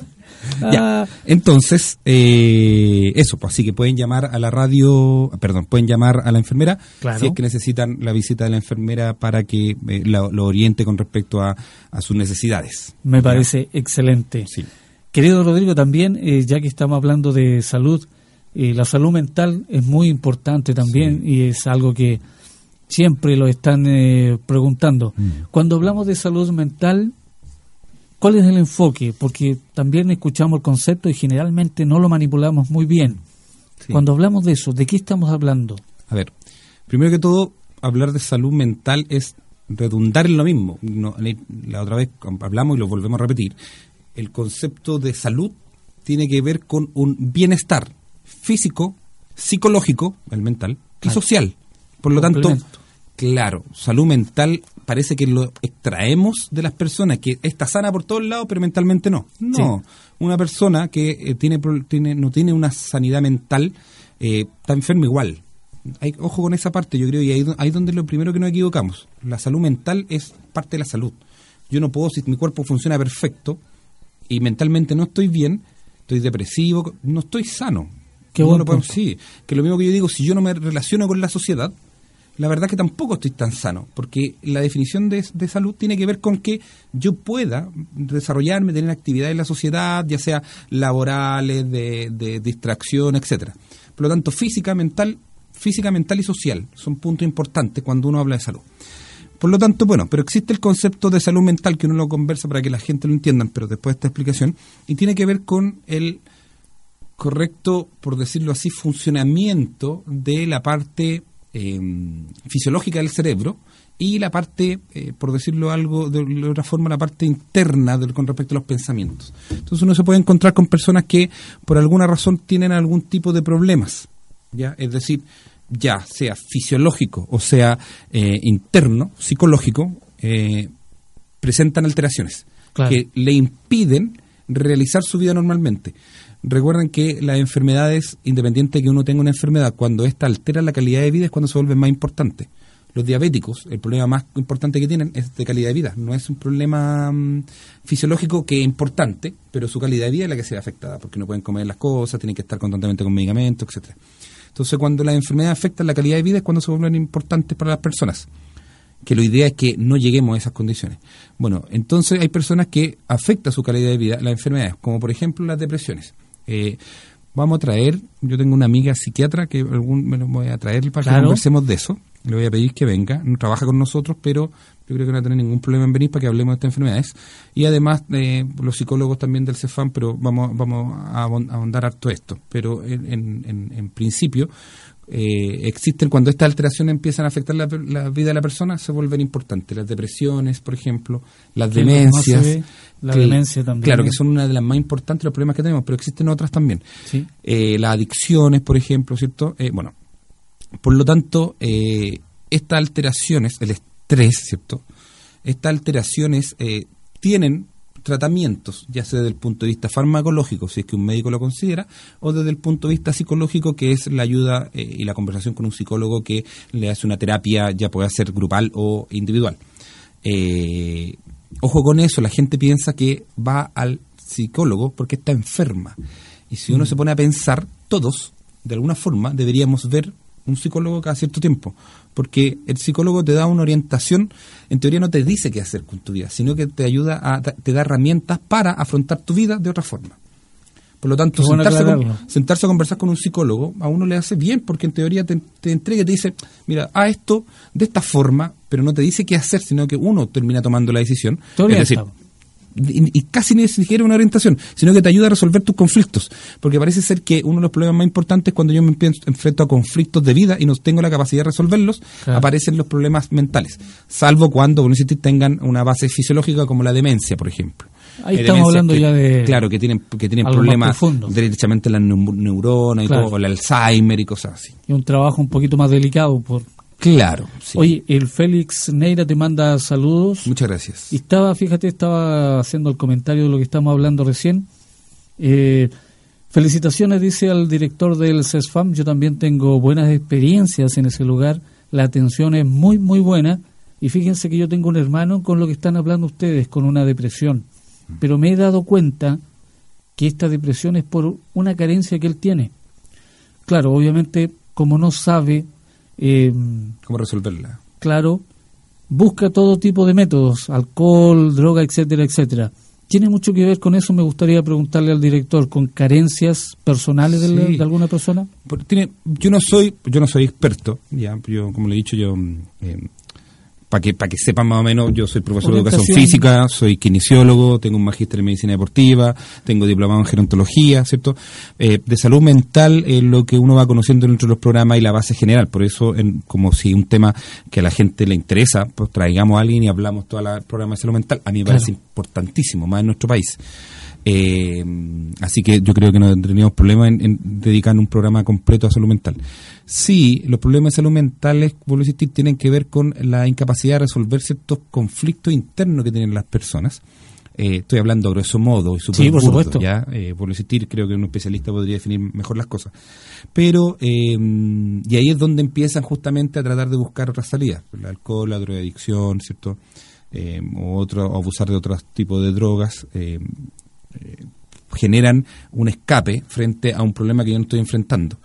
Ya. Ah, Entonces, eh, eso, pues así que pueden llamar a la radio, perdón, pueden llamar a la enfermera Claro. si es que necesitan la visita de la enfermera para que eh, lo, lo oriente con respecto a, a sus necesidades. me parece excelente. Sí. Querido Rodrigo, también, eh, ya que estamos hablando de salud, eh, la salud mental es muy importante también y es algo que siempre lo están eh, preguntando. Mm. Cuando hablamos de salud mental, ¿cuál es el enfoque? Porque también escuchamos el concepto y generalmente no lo manipulamos muy bien. Sí. Cuando hablamos de eso, ¿de qué estamos hablando? A ver, primero que todo, hablar de salud mental es redundar en lo mismo. No, la otra vez hablamos y lo volvemos a repetir. El concepto de salud tiene que ver con un bienestar físico, psicológico, el mental, y social. Por lo tanto, claro, salud mental parece que lo extraemos de las personas, que está sana por todos lados, pero mentalmente no. No, una persona que eh, tiene, tiene no tiene una sanidad mental eh, está enferma igual. Hay, ojo con esa parte, yo creo, y ahí, ahí donde lo primero que nos equivocamos. La salud mental es parte de la salud. Yo no puedo, si mi cuerpo funciona perfecto y mentalmente no estoy bien, estoy depresivo, no estoy sano. Qué No buen lo sí, que lo mismo que yo digo, si yo no me relaciono con la sociedad, la verdad que tampoco estoy tan sano, porque la definición de, de salud tiene que ver con que yo pueda desarrollarme, tener actividades en la sociedad, ya sea laborales, de, de distracción, etcétera. Por lo tanto, física, mental, física, mental y social son puntos importantes cuando uno habla de salud. Por lo tanto, bueno, pero existe el concepto de salud mental que uno lo conversa para que la gente lo entienda, pero después de esta explicación, y tiene que ver con el correcto, por decirlo así, funcionamiento de la parte eh, fisiológica del cerebro y la parte, eh, por decirlo algo de, de otra forma, la parte interna del- con respecto a los pensamientos. Entonces uno se puede encontrar con personas que por alguna razón tienen algún tipo de problemas, ya, es decir, ya sea fisiológico o sea eh, interno, psicológico, eh, presentan alteraciones Claro. que le impiden realizar su vida normalmente. Recuerden que las enfermedades, independiente de que uno tenga una enfermedad, cuando ésta altera la calidad de vida es cuando se vuelve más importante. Los diabéticos, el problema más importante que tienen es de calidad de vida. No es un problema mm, fisiológico que es importante, pero su calidad de vida es la que se ve afectada, porque no pueden comer las cosas, tienen que estar constantemente con medicamentos, etcétera. Entonces, cuando las enfermedades afectan la calidad de vida es cuando se vuelven importantes para las personas que lo idea es que no lleguemos a esas condiciones. Bueno, entonces hay personas que afecta su calidad de vida las enfermedades, como por ejemplo las depresiones. Eh, vamos a traer, yo tengo una amiga psiquiatra que algún, me lo voy a traer para que conversemos de eso. Le voy a pedir que venga, no trabaja con nosotros, pero yo creo que no va a tener ningún problema en venir para que hablemos de estas enfermedades. Y además, eh, los psicólogos también del CEFAM, pero vamos, vamos a ahon- a ahondar harto esto. Pero en, en- en- principio, eh, existen cuando estas alteraciones empiezan a afectar la, la vida de la persona, se vuelven importantes. Las depresiones, por ejemplo, las Que demencias. ve, la que- demencia también. Claro, que son una de las más importantes los problemas que tenemos, pero existen otras también. Sí. Eh, las adicciones, por ejemplo, ¿cierto? Eh, bueno, por lo tanto, eh, estas alteraciones, el estrés, ¿cierto? Estas alteraciones eh, tienen tratamientos, ya sea desde el punto de vista farmacológico, si es que un médico lo considera, o desde el punto de vista psicológico, que es la ayuda eh, y la conversación con un psicólogo que le hace una terapia, ya puede ser grupal o individual. Eh, ojo con eso, la gente piensa que va al psicólogo porque está enferma. Y si uno se pone a pensar, todos, de alguna forma, deberíamos ver un psicólogo cada cierto tiempo. Porque el psicólogo te da una orientación, en teoría no te dice qué hacer con tu vida, sino que te ayuda a, te da herramientas para afrontar tu vida de otra forma. Por lo tanto, bueno sentarse, con- sentarse a conversar con un psicólogo a uno le hace bien, porque en teoría te, te entrega y te dice, mira, haz esto de esta forma, pero no te dice qué hacer, sino que uno termina tomando la decisión. Te es orienta. decir, y, y casi ni siquiera una orientación, sino que te ayuda a resolver tus conflictos. Porque parece ser que uno de los problemas más importantes es cuando yo me enfrento a conflictos de vida y no tengo la capacidad de resolverlos, Claro. aparecen los problemas mentales. Salvo cuando, por decir, tengan una base fisiológica como la demencia, por ejemplo. Ahí Hay estamos hablando que- ya de Claro, que tienen, que tienen problemas derechamente las neu- neuronas y Claro. todo, el Alzheimer y cosas así. Es un trabajo un poquito más delicado. por Claro. sí. Oye, el Félix Neira te manda saludos. Muchas gracias. Y estaba, fíjate, estaba haciendo el comentario de lo que estamos hablando recién. Eh, felicitaciones, dice al director del CESFAM. Yo también tengo buenas experiencias en ese lugar. La atención es muy, muy buena. Y fíjense que yo tengo un hermano con lo que están hablando ustedes, con una depresión. Pero me he dado cuenta que esta depresión es por una carencia que él tiene. Claro, obviamente, como no sabe, eh, ¿Cómo resolverla? claro, busca todo tipo de métodos, alcohol, droga, etcétera, etcétera. ¿Tiene mucho que ver con eso? Me gustaría preguntarle al director, ¿con carencias personales de, la- de alguna persona? Tiene, yo no soy yo no soy experto ya yo como le he dicho yo para que para que sepan más o menos yo soy profesor de educación física soy kinesiólogo tengo un magíster en medicina deportiva tengo diplomado en gerontología cierto Eh, de salud mental es lo que uno va conociendo dentro de los programas y la base general. Por eso en, como si un tema que a la gente le interesa pues traigamos a alguien y hablamos todo el programa de salud mental. A mí me Claro. parece importantísimo más en nuestro país eh, así que yo creo que no tendríamos problema en, en dedicar un programa completo a salud mental. Sí, los problemas de salud mental, vuelvo a insistir, tienen que ver con la incapacidad de resolver ciertos conflictos internos que tienen las personas. Eh, estoy hablando a grosso modo y súper Sí, por burdo, supuesto. ¿ya? Eh, por insistir, creo que un especialista podría definir mejor las cosas. Pero, eh, y ahí es donde empiezan justamente a tratar de buscar otras salidas. El alcohol, la drogadicción, ¿cierto? Eh, o, otro, o abusar de otros tipos de drogas. Eh, generan un escape frente a un problema que yo no estoy enfrentando.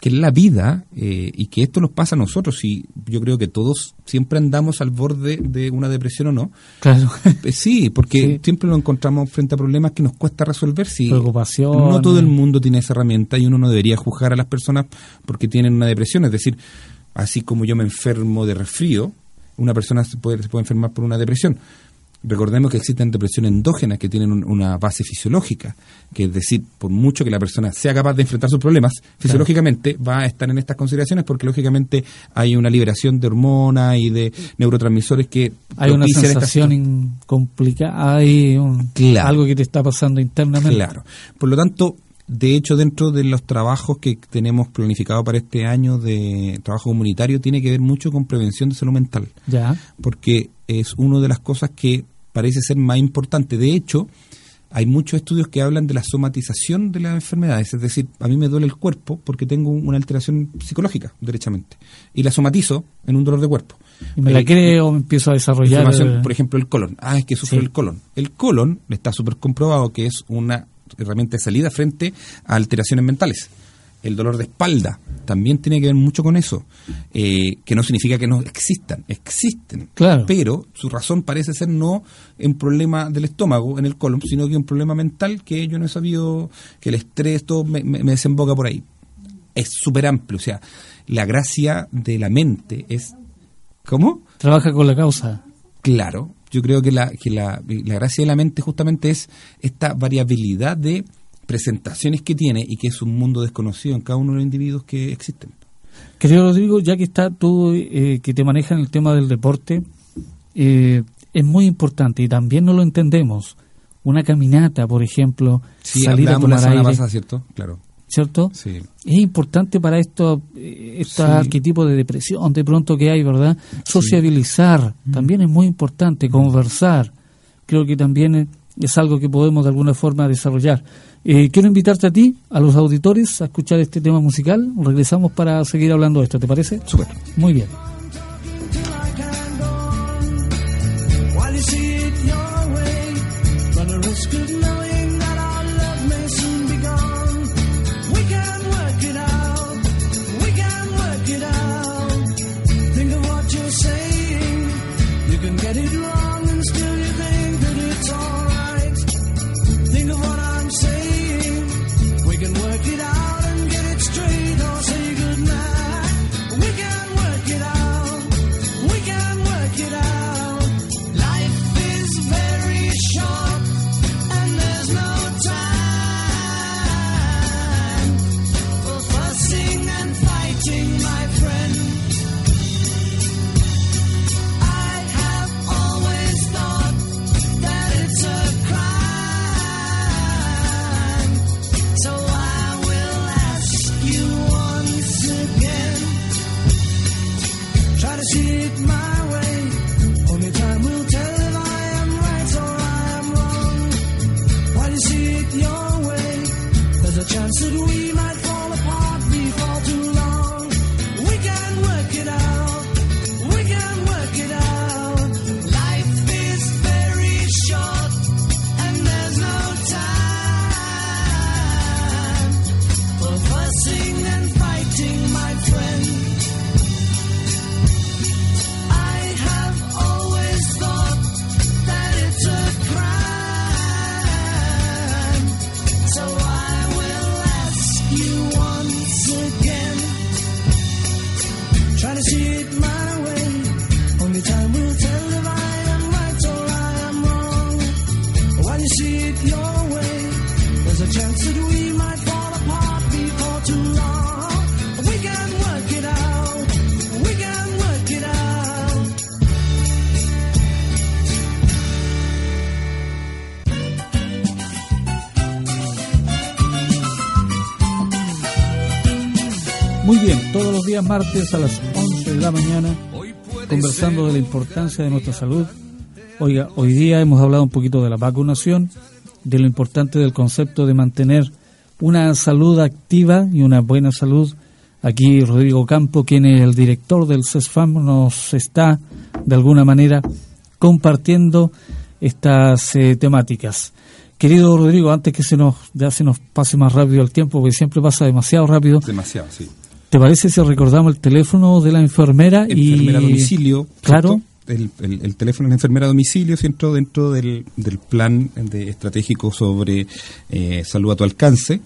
que es la vida eh, y que esto nos pasa a nosotros y yo creo que todos siempre andamos al borde de una depresión o no. Claro. Eh, Sí, porque Sí. siempre nos encontramos frente a problemas que nos cuesta resolver. Si Preocupación. No todo el mundo tiene esa herramienta y uno no debería juzgar a las personas porque tienen una depresión. Es decir, así como yo me enfermo de resfrío, una persona se puede, se puede enfermar por una depresión. Recordemos que existen depresiones endógenas que tienen un- una base fisiológica, que es decir, por mucho que la persona sea capaz de enfrentar sus problemas, fisiológicamente va a estar en estas consideraciones porque lógicamente hay una liberación de hormonas y de neurotransmisores que Hay una sensación complicada, hay un- Claro. algo que te está pasando internamente. Claro. Por lo tanto, de hecho, dentro de los trabajos que tenemos planificado para este año de trabajo comunitario, tiene que ver mucho con prevención de salud mental, Ya. porque es una de las cosas que parece ser más importante. De hecho, hay muchos estudios que hablan de la somatización de las enfermedades, es decir, a mí me duele el cuerpo porque tengo una alteración psicológica, derechamente, y la somatizo en un dolor de cuerpo. Y me la Eh, creo o empiezo a desarrollar. Eh, por ejemplo, el colon. Ah, es que sufre Sí. el colon. El colon está súper comprobado que es una herramienta de salida frente a alteraciones mentales. El dolor de espalda también tiene que ver mucho con eso, eh, que no significa que no existan, existen. Claro. Pero su razón parece ser no un problema del estómago en el colon, sino que un problema mental que yo no he sabido, que el estrés, todo me, me- me desemboca por ahí. Es súper amplio, o sea, la gracia de la mente es... ¿Cómo? Trabaja con la causa. Claro, yo creo que la, que la, la gracia de la mente justamente es esta variabilidad de presentaciones que tiene y que es un mundo desconocido en cada uno de los individuos que existen. Querido Rodrigo, ya que está tú, eh, que te maneja en el tema del deporte, eh, es muy importante y también no lo entendemos. Una caminata, por ejemplo, salir a tomar aire, pasada, ¿cierto? Claro, ¿cierto? sí. Es importante para esto, eh, este Sí. arquetipo de depresión de pronto que hay, ¿verdad? Sociabilizar, también es muy importante, conversar. Creo que también es algo que podemos de alguna forma desarrollar. Eh, quiero invitarte a ti, a los auditores, a escuchar este tema musical. Regresamos para seguir hablando de esto, ¿te parece? Súper. Muy bien. Martes a las 11 de la mañana, conversando de la importancia de nuestra salud. Oiga, hoy día hemos hablado un poquito de la vacunación, de lo importante del concepto de mantener una salud activa y una buena salud. Aquí Rodrigo Campo, quien es el director del CESFAM, nos está de alguna manera compartiendo estas eh, temáticas. Querido Rodrigo, antes que se nos ya se nos pase más rápido el tiempo, porque siempre pasa demasiado rápido, Demasiado, sí. ¿Te parece si recordamos el teléfono de la enfermera? y Enfermera a domicilio. Claro. el- el teléfono de la enfermera a domicilio, ¿cierto? Dentro del, del plan de estratégico sobre eh, salud a tu alcance.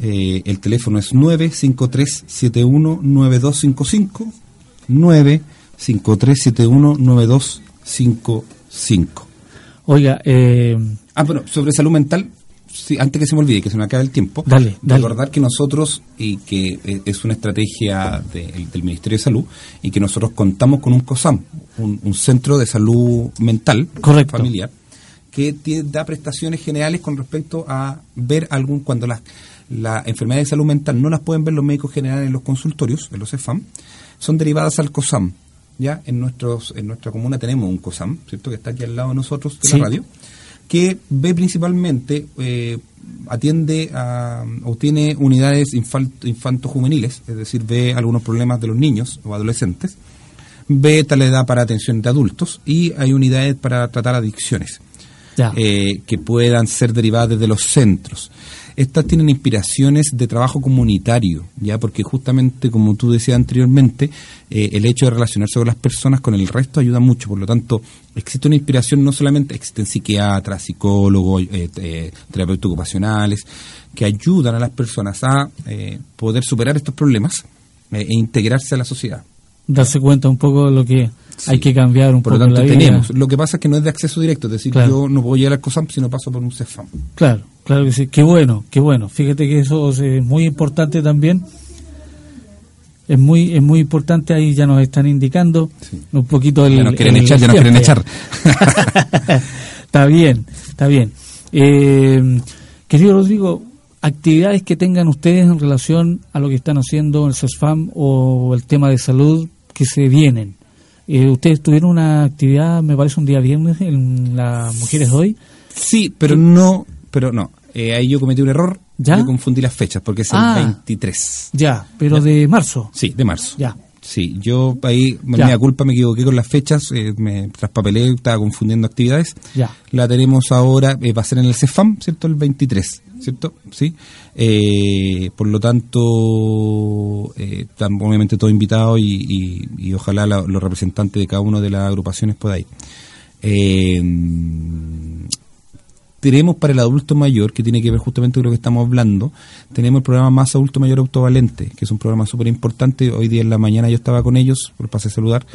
Eh, el teléfono es 953-719255. 953-719255. Oiga, eh, Ah, bueno, sobre salud mental, sí, antes que se me olvide, que se me acabe el tiempo. Dale, dale. Recordar que nosotros, y que eh, es una estrategia de- del Ministerio de Salud, y que nosotros contamos con un COSAM, un, un centro de salud mental Correcto. familiar, que da prestaciones generales con respecto a ver algún, cuando las las enfermedades de salud mental no las pueden ver los médicos generales en los consultorios, en los EFAM, son derivadas al COSAM. Ya en nuestros en nuestra comuna tenemos un COSAM, ¿cierto? Que está aquí al lado de nosotros de Sí. la radio, que ve principalmente, eh, atiende a, o tiene unidades infanto-juveniles, es decir, ve algunos problemas de los niños o adolescentes, ve tal edad para atención de adultos y hay unidades para tratar adicciones eh, que puedan ser derivadas desde los centros. Estas tienen inspiraciones de trabajo comunitario, ya porque justamente, como tú decías anteriormente, eh, el hecho de relacionarse con las personas con el resto ayuda mucho. Por lo tanto, existe una inspiración no solamente, existen psiquiatras, psicólogos, eh, eh, terapeutas ocupacionales, que ayudan a las personas a eh, poder superar estos problemas e integrarse a la sociedad. Darse cuenta un poco de lo que Sí. hay que cambiar un Por lo poco en tanto, la vida. tenemos. Lo que pasa es que no es de acceso directo, es decir, Claro. yo no puedo llegar al COSAM si no paso por un CEFAM. Claro, claro que sí. Qué bueno, qué bueno. Fíjate que eso es muy importante también. Es muy es muy importante, ahí ya nos están indicando Sí. un poquito el... Ya nos quieren el echar, ya nos quieren echar. está bien, está bien. Eh, querido Rodrigo, actividades que tengan ustedes en relación a lo que están haciendo en el CESFAM o el tema de salud que se vienen. Eh, ustedes tuvieron una actividad, me parece un día viernes, en las Mujeres Hoy. Sí, pero no, pero no. Eh, ahí yo cometí un error. ¿Ya? Yo confundí las fechas porque es Ah. el 23. Ya, pero de marzo. Sí, de marzo. Ya. Sí, yo ahí, me Ya. da culpa, me equivoqué con las fechas, eh, me traspapelé, estaba confundiendo actividades. Ya. La tenemos ahora, eh, va a ser en el CEFAM, ¿cierto? El 23, ¿cierto? Sí. Eh, por lo tanto, están obviamente todos invitados y, y- y ojalá la- los representantes de cada una de las agrupaciones puedan ir. Eh, tenemos para el adulto mayor, que tiene que ver justamente con lo que estamos hablando, tenemos el programa Más Adulto Mayor Autovalente, que es un programa súper importante. Hoy día en la mañana yo estaba con ellos, por pasé a saludar,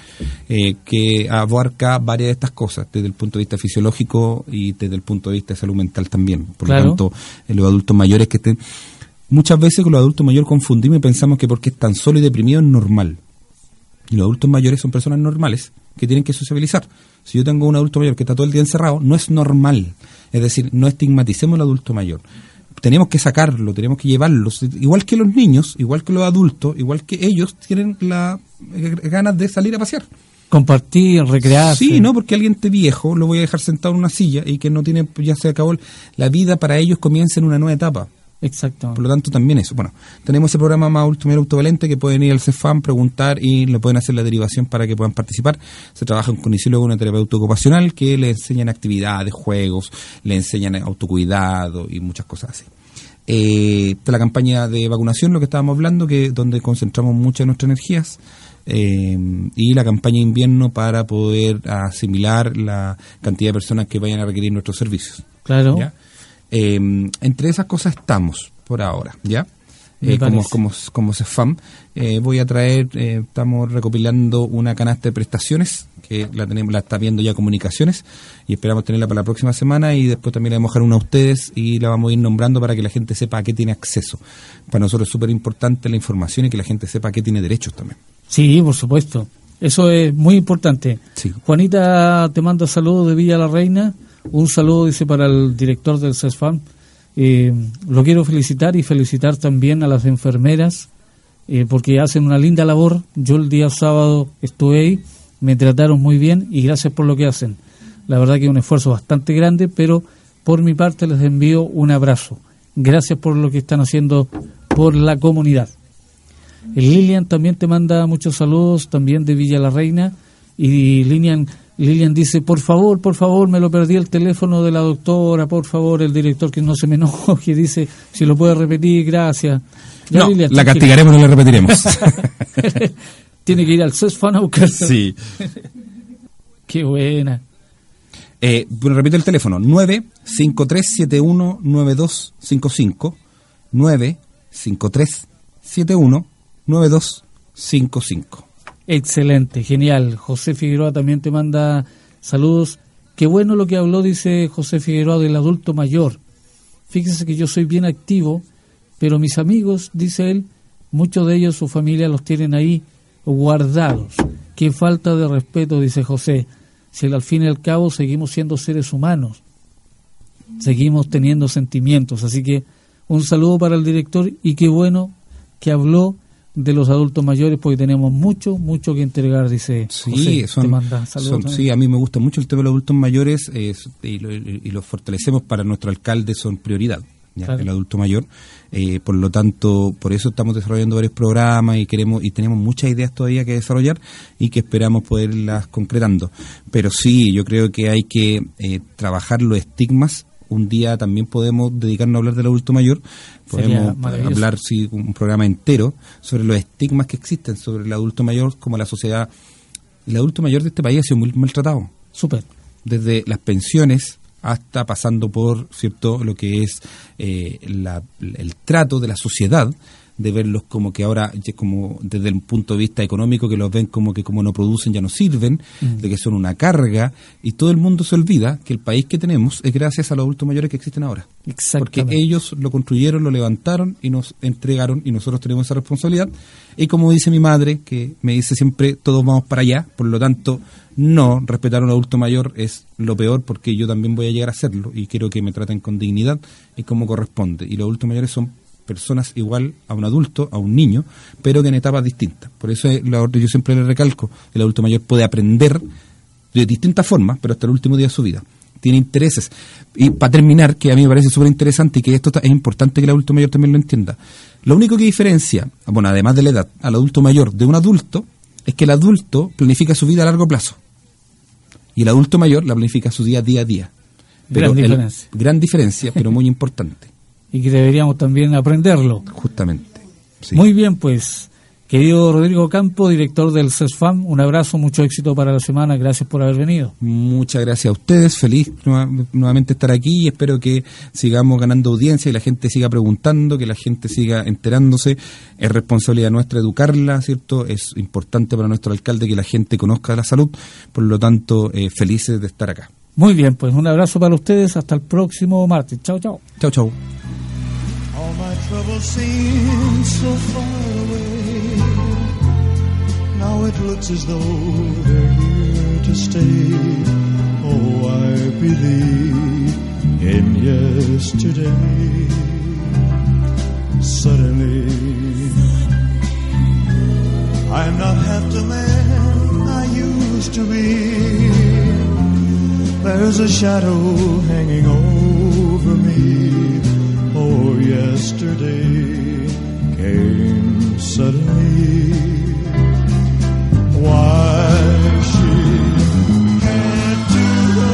eh, que abarca varias de estas cosas, desde el punto de vista fisiológico y desde el punto de vista de salud mental también. Por Claro. lo tanto, en los adultos mayores que estén... Muchas veces con los adultos mayores confundimos y pensamos que porque están solo y deprimidos es normal. Y los adultos mayores son personas normales que tienen que sociabilizar. Si yo tengo un adulto mayor que está todo el día encerrado, no es normal. Es decir, no estigmaticemos al adulto mayor. Tenemos que sacarlo, tenemos que llevarlo. Igual que los niños, igual que los adultos, igual que ellos tienen la eh, ganas de salir a pasear. Compartir, recrearse. Sí, no, porque alguien te viejo lo voy a dejar sentado en una silla y que no tiene, ya se acabó. La vida para ellos comienza en una nueva etapa. Exacto. Por lo tanto, también eso. Bueno, tenemos ese programa más último autovalente que pueden ir al CEFAM, preguntar y le pueden hacer la derivación para que puedan participar. Se trabaja con kinesiólogo, una terapeuta ocupacional que le enseñan actividades, juegos, le enseñan autocuidado y muchas cosas así. Eh, está la campaña de vacunación, lo que estábamos hablando, que donde concentramos muchas de nuestras energías. eh, y la campaña de invierno para poder asimilar la cantidad de personas que vayan a requerir nuestros servicios. Claro. ¿ya? Eh, entre esas cosas estamos por ahora, ¿ya? Eh, como, como, como CEFAM, eh, voy a traer, eh, estamos recopilando una canasta de prestaciones, que la tenemos, la está viendo ya comunicaciones, y esperamos tenerla para la próxima semana, y después también le vamos a dejar una a ustedes, y la vamos a ir nombrando para que la gente sepa a qué tiene acceso. Para nosotros es súper importante la información y que la gente sepa a qué tiene derechos también. Sí, por supuesto. Eso es muy importante. Sí. Juanita te manda saludos de Villa la Reina. Un saludo, dice, para el director del CESFAM. Eh, lo quiero felicitar y felicitar también a las enfermeras eh, porque hacen una linda labor. Yo el día sábado estuve ahí, me trataron muy bien y gracias por lo que hacen. La verdad que es un esfuerzo bastante grande, pero por mi parte les envío un abrazo. Gracias por lo que están haciendo por la comunidad. El Lilian también te manda muchos saludos, también de Villa la Reina. Y Lilian, Lilian dice, por favor, por favor, me lo perdí el teléfono de la doctora, por favor, el director que no se me enoje, dice, si lo puede repetir, gracias. Ya, no, Lilia, la castigaremos y no la repetiremos. Tiene que ir al CESFAN a buscar. sí. Qué buena. Eh, bueno, repito el teléfono, 953719255, 953719255. Excelente, genial. José Figueroa también te manda saludos. Qué bueno lo que habló, dice José Figueroa, del adulto mayor. Fíjese que yo soy bien activo, pero mis amigos, dice él, muchos de ellos, su familia los tienen ahí guardados. Qué falta de respeto, dice José. Si al fin y al cabo seguimos siendo seres humanos, seguimos teniendo sentimientos. Así que un saludo para el director y qué bueno que habló de los adultos mayores porque tenemos mucho, mucho que entregar, dice Sí, José. son, Te manda saludos son- también. sí, a mí me gusta mucho el tema de los adultos mayores eh, y, lo- y los fortalecemos para nuestro alcalde, son prioridad, ¿ya? Claro. el adulto mayor. Eh, por lo tanto, por eso estamos desarrollando varios programas y queremos y tenemos muchas ideas todavía que desarrollar y que esperamos poderlas concretando. Pero sí, yo creo que hay que eh, trabajar los estigmas. Un día también podemos dedicarnos a hablar del adulto mayor, podemos hablar sí, un programa entero sobre los estigmas que existen sobre el adulto mayor como la sociedad el adulto mayor de este país ha sido muy maltratado, Súper. desde las pensiones hasta pasando por cierto lo que es eh, la- el trato de la sociedad de verlos como que ahora como desde el punto de vista económico que los ven como que como no producen ya no sirven Mm. de que son una carga y todo el mundo se olvida que el país que tenemos es gracias a los adultos mayores que existen ahora porque ellos lo construyeron, lo levantaron y nos entregaron y nosotros tenemos esa responsabilidad. Y como dice mi madre, que me dice siempre, todos vamos para allá, por lo tanto, no, respetar a un adulto mayor es lo peor porque yo también voy a llegar a hacerlo y quiero que me traten con dignidad y como corresponde. Y los adultos mayores son personas igual a un adulto, a un niño, pero que en etapas distintas. Por eso yo siempre le recalco, el adulto mayor puede aprender de distintas formas, pero hasta el último día de su vida. Tiene intereses. Y para terminar, que a mí me parece súper interesante y que esto es importante que el adulto mayor también lo entienda. Lo único que diferencia, bueno, además de la edad, al adulto mayor de un adulto, es que el adulto planifica su vida a largo plazo. Y el adulto mayor la planifica su día día a día. Gran el- diferencia. gran diferencia, pero muy importante, Y que deberíamos también aprenderlo. justamente. Sí. Muy bien, pues. Querido Rodrigo Campo, director del CESFAM, un abrazo, mucho éxito para la semana. Gracias por haber venido. Muchas gracias a ustedes, feliz nueva- nuevamente estar aquí y espero que sigamos ganando audiencia y la gente siga preguntando, que la gente siga enterándose. Es responsabilidad nuestra educarla, ¿cierto? Es importante para nuestro alcalde que la gente conozca la salud, por lo tanto, eh, felices de estar acá. Muy bien, pues un abrazo para ustedes. Hasta el próximo martes. Chao, chao. Chau, chau. All my troubles seem so far away. Now it looks as though they're here to stay. Oh, I believe in yesterday. Suddenly, I'm not half the man I used to be. There's a shadow hanging over me. Oh, yesterday came suddenly. Why she to go,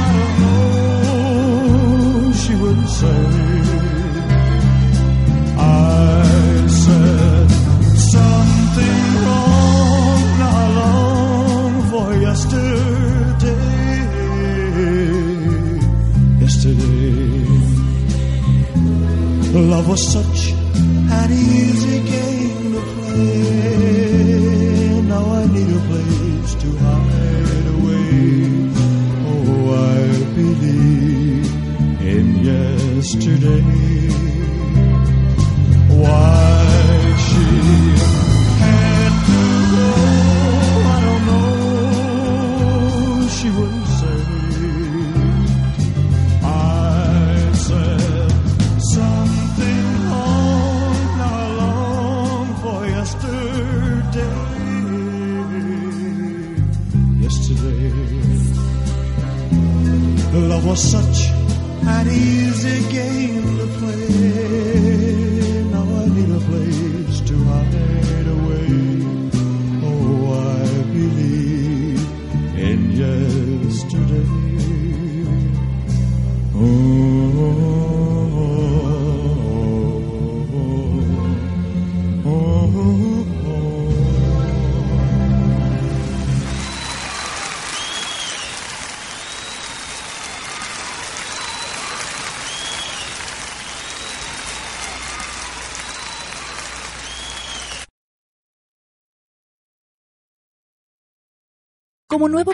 I don't know. She would say, was such an easy game nuevo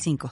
55.